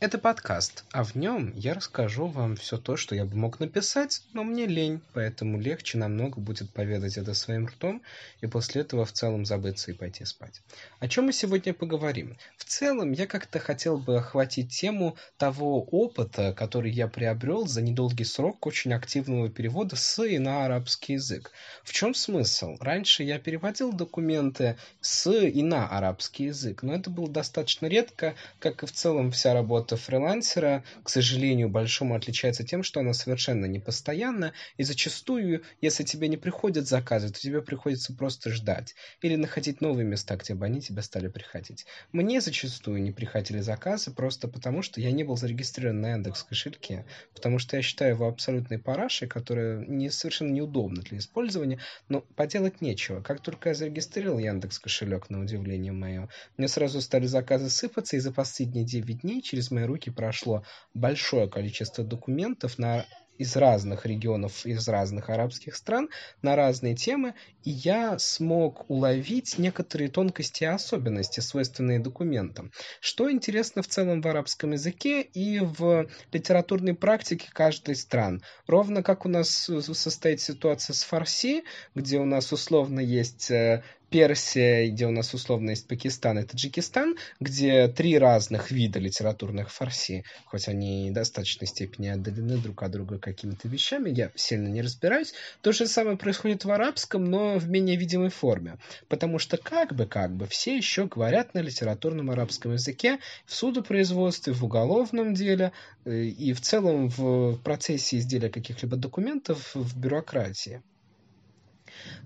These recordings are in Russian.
Это подкаст, а в нем я расскажу вам все то, что я бы мог написать, но мне лень, поэтому легче намного будет поведать это своим ртом и после этого в целом забыться и пойти спать. О чем мы сегодня поговорим? В целом я как-то хотел бы охватить тему того опыта, который я приобрел за недолгий срок очень активного перевода с и на арабский язык. В чем смысл? Раньше я переводил документы с и на арабский язык, но это было достаточно редко, как и в целом вся работа работа фрилансера, к сожалению, большому отличается тем, что она совершенно непостоянна, и зачастую, если тебе не приходят заказы, то тебе приходится просто ждать или находить новые места, где бы они тебе стали приходить. Мне зачастую не приходили заказы просто потому, что я не был зарегистрирован на Яндекс кошельке, потому что я считаю его абсолютной парашей, которая не, совершенно неудобна для использования, но поделать нечего. Как только я зарегистрировал Яндекс кошелек, на удивление мое, мне сразу стали заказы сыпаться, и за последние 9 дней через мои мои руки прошло большое количество документов на из разных регионов, из разных арабских стран на разные темы, и я смог уловить некоторые тонкости и особенности, свойственные документам. Что интересно в целом в арабском языке и в литературной практике каждой стран. Ровно как у нас состоит ситуация с фарси, где у нас условно есть э, Персия, где у нас условно есть Пакистан и Таджикистан, где три разных вида литературных фарси, хоть они в достаточной степени отдалены друг от друга какими-то вещами, я сильно не разбираюсь. То же самое происходит в арабском, но в менее видимой форме. Потому что как бы, как бы, все еще говорят на литературном арабском языке в судопроизводстве, в уголовном деле э, и в целом в процессе изделия каких-либо документов в бюрократии.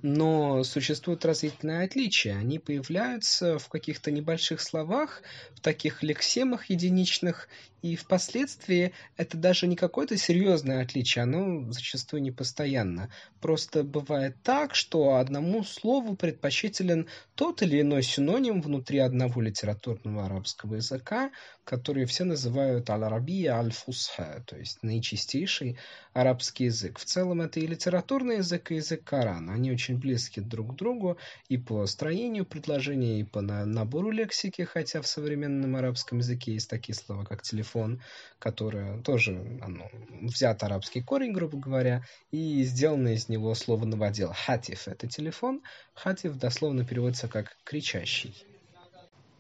Но существуют разительные отличия. Они появляются в каких-то небольших словах, в таких лексемах единичных, и впоследствии это даже не какое-то серьезное отличие, оно зачастую не постоянно. Просто бывает так, что одному слову предпочтителен тот или иной синоним внутри одного литературного арабского языка, который все называют аль-арабия аль-фусха, то есть наичистейший арабский язык. В целом это и литературный язык, и язык Корана. Они очень близки друг к другу и по строению предложения, и по набору лексики, хотя в современном арабском языке есть такие слова, как телефон, которое тоже оно, взят арабский корень, грубо говоря, и сделано из него слово «наводил». Хатиф – это телефон, хатиф дословно переводится как «кричащий».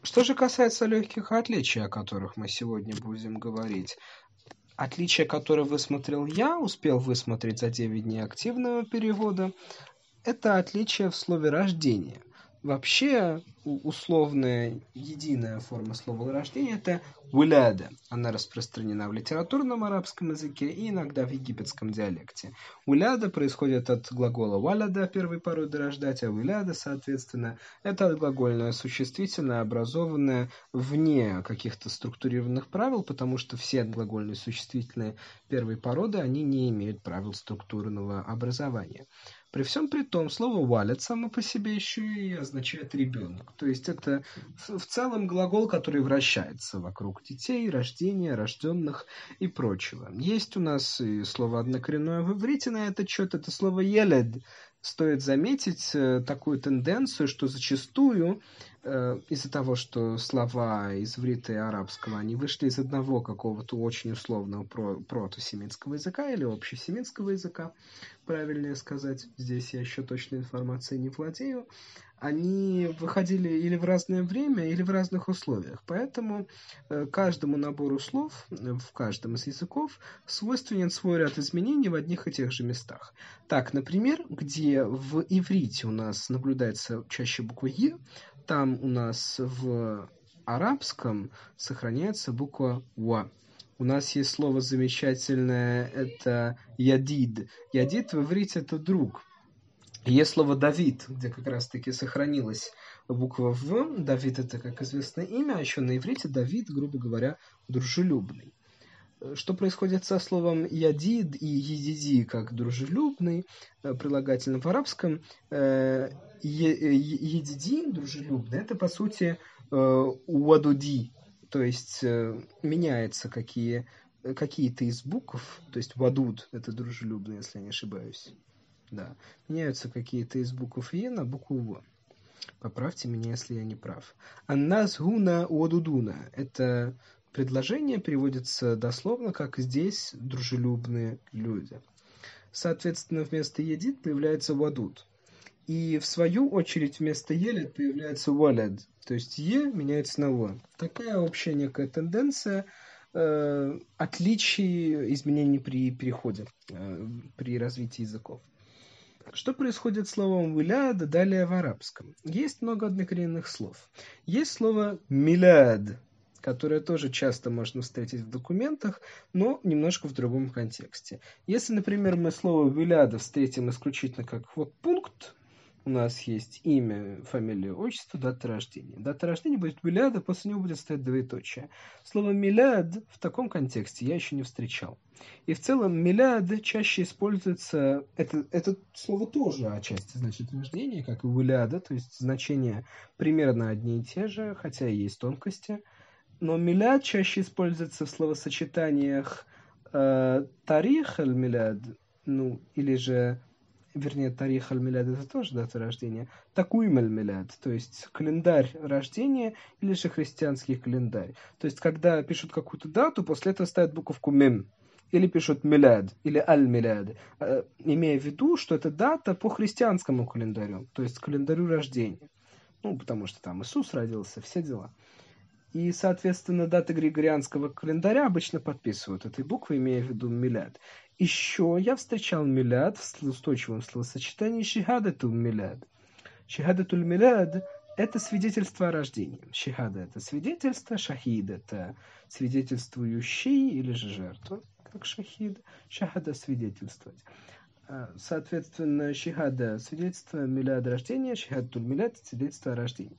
Что же касается легких отличий, о которых мы сегодня будем говорить, отличие, которое высмотрел я, успел высмотреть за 9 дней активного перевода, это отличие в слове «рождение». Вообще, условная единая форма слова рождения – это «уляда». Она распространена в литературном арабском языке и иногда в египетском диалекте. «Уляда» происходит от глагола «валяда», первой породы рождать, а «уляда», соответственно, это отглагольное существительное, образованное вне каких-то структурированных правил, потому что все отглагольные существительные первой породы, они не имеют правил структурного образования. При всем при том, слово «валят» само по себе еще и означает «ребенок». То есть это в целом глагол, который вращается вокруг детей, рождения, рожденных и прочего. Есть у нас и слово однокоренное в иврите на этот счет, это слово «елед». Стоит заметить э, такую тенденцию, что зачастую Э, из-за того, что слова из иврита и арабского, они вышли из одного какого-то очень условного про протосемитского языка или общесемитского языка, правильнее сказать, здесь я еще точной информацией не владею, они выходили или в разное время, или в разных условиях. Поэтому э, каждому набору слов в каждом из языков свойственен свой ряд изменений в одних и тех же местах. Так, например, где в иврите у нас наблюдается чаще буква «е», там у нас в арабском сохраняется буква «ва». У нас есть слово замечательное, это «ядид». «Ядид» в иврите это «друг». Есть слово «Давид», где как раз-таки сохранилась буква «в». Давид – это, как известно, имя, а еще на иврите Давид, грубо говоря, дружелюбный. Что происходит со словом «ядид» и «едиди» как «дружелюбный», э, прилагательно в арабском, э, «едиди» – «дружелюбный» – это, по сути, э, «уадуди», то есть меняется какие, какие-то из букв, то есть «вадуд» – это «дружелюбный», если я не ошибаюсь. Да, меняются какие-то из букв «е» на букву «в». Поправьте меня, если я не прав. Аннас гуна уадудуна – это предложение переводится дословно, как здесь дружелюбные люди. Соответственно, вместо едит появляется вадут. И в свою очередь вместо елет появляется валед. То есть е меняется на во. Такая общая некая тенденция э, отличий изменений при переходе, э, при развитии языков. Что происходит с словом «виляд» далее в арабском? Есть много однокоренных слов. Есть слово «миляд», которое тоже часто можно встретить в документах, но немножко в другом контексте. Если, например, мы слово «виляда» встретим исключительно как вот пункт, у нас есть имя, фамилия, отчество, дата рождения. Дата рождения будет миляда, после него будет стоять двоеточие. Слово миляд в таком контексте я еще не встречал. И в целом миляд чаще используется, это, это слово тоже отчасти значит рождение, как и виляда, то есть значения примерно одни и те же, хотя и есть тонкости. Но миляд чаще используется в словосочетаниях э, тарих аль-миляд, ну, или же вернее, тарих аль-миляд это тоже дата рождения, такуим аль-миляд, то есть календарь рождения или же христианский календарь. То есть, когда пишут какую-то дату, после этого ставят буковку мим, или пишут миляд, или аль-миляд, э, имея в виду, что это дата по христианскому календарю, то есть календарю рождения. Ну, потому что там Иисус родился, все дела. И, соответственно, даты григорианского календаря обычно подписывают этой буквой, имея в виду миляд. Еще я встречал миляд в устойчивом словосочетании шихадату миляд. Шихадату миляд – это свидетельство о рождении. Шихада – это свидетельство, шахид – это свидетельствующий или же жертва, как шахид. Шахада – свидетельствовать. А, соответственно, шихада – свидетельство миляд рождения, шихадату миляд – свидетельство о рождении.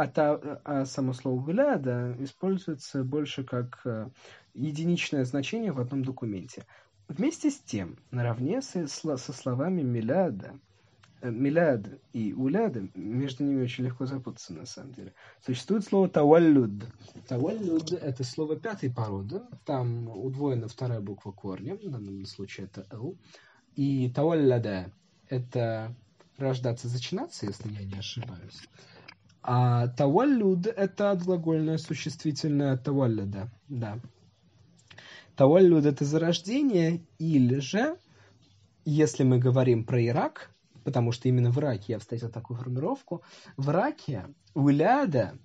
А, та, а само слово «виляда» используется больше как э, единичное значение в одном документе. Вместе с тем, наравне со, со словами «миляда», э, «миляд» и «уляда», между ними очень легко запутаться на самом деле, существует слово «таваллюд». «Таваллюд» — это слово пятой породы, там удвоена вторая буква корня, в данном случае это «л», и «тавалляда» — это рождаться, зачинаться, если я не ошибаюсь. А таваллюд – это отглагольное существительное тавалляда, да. Таваллюд – это зарождение, или же, если мы говорим про Ирак, потому что именно в Ираке я встретил такую формировку, в Ираке уляда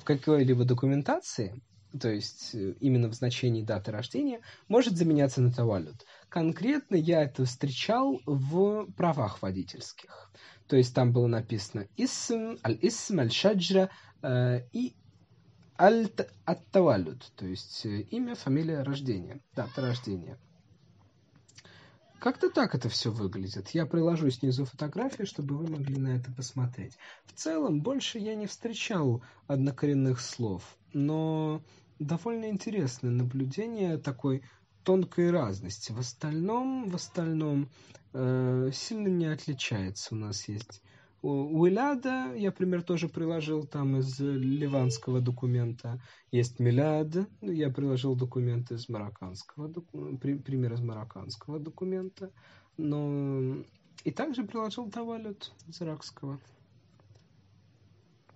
в какой-либо документации, то есть э, именно в значении даты рождения, может заменяться на таваллюд. Конкретно я это встречал в правах водительских. То есть там было написано «исм», «аль-исм», «аль-шаджра» э, и Аль-Аттавалюд, то есть э, имя, фамилия, рождения, дата рождения. Как-то так это все выглядит. Я приложу снизу фотографию, чтобы вы могли на это посмотреть. В целом, больше я не встречал однокоренных слов, но довольно интересное наблюдение такой тонкой разности. В остальном, в остальном э, сильно не отличается. У нас есть у Иляда я пример тоже приложил там из ливанского документа. Есть Миляд, я приложил документ из марокканского, пример из марокканского документа. Но и также приложил Тавалют из иракского.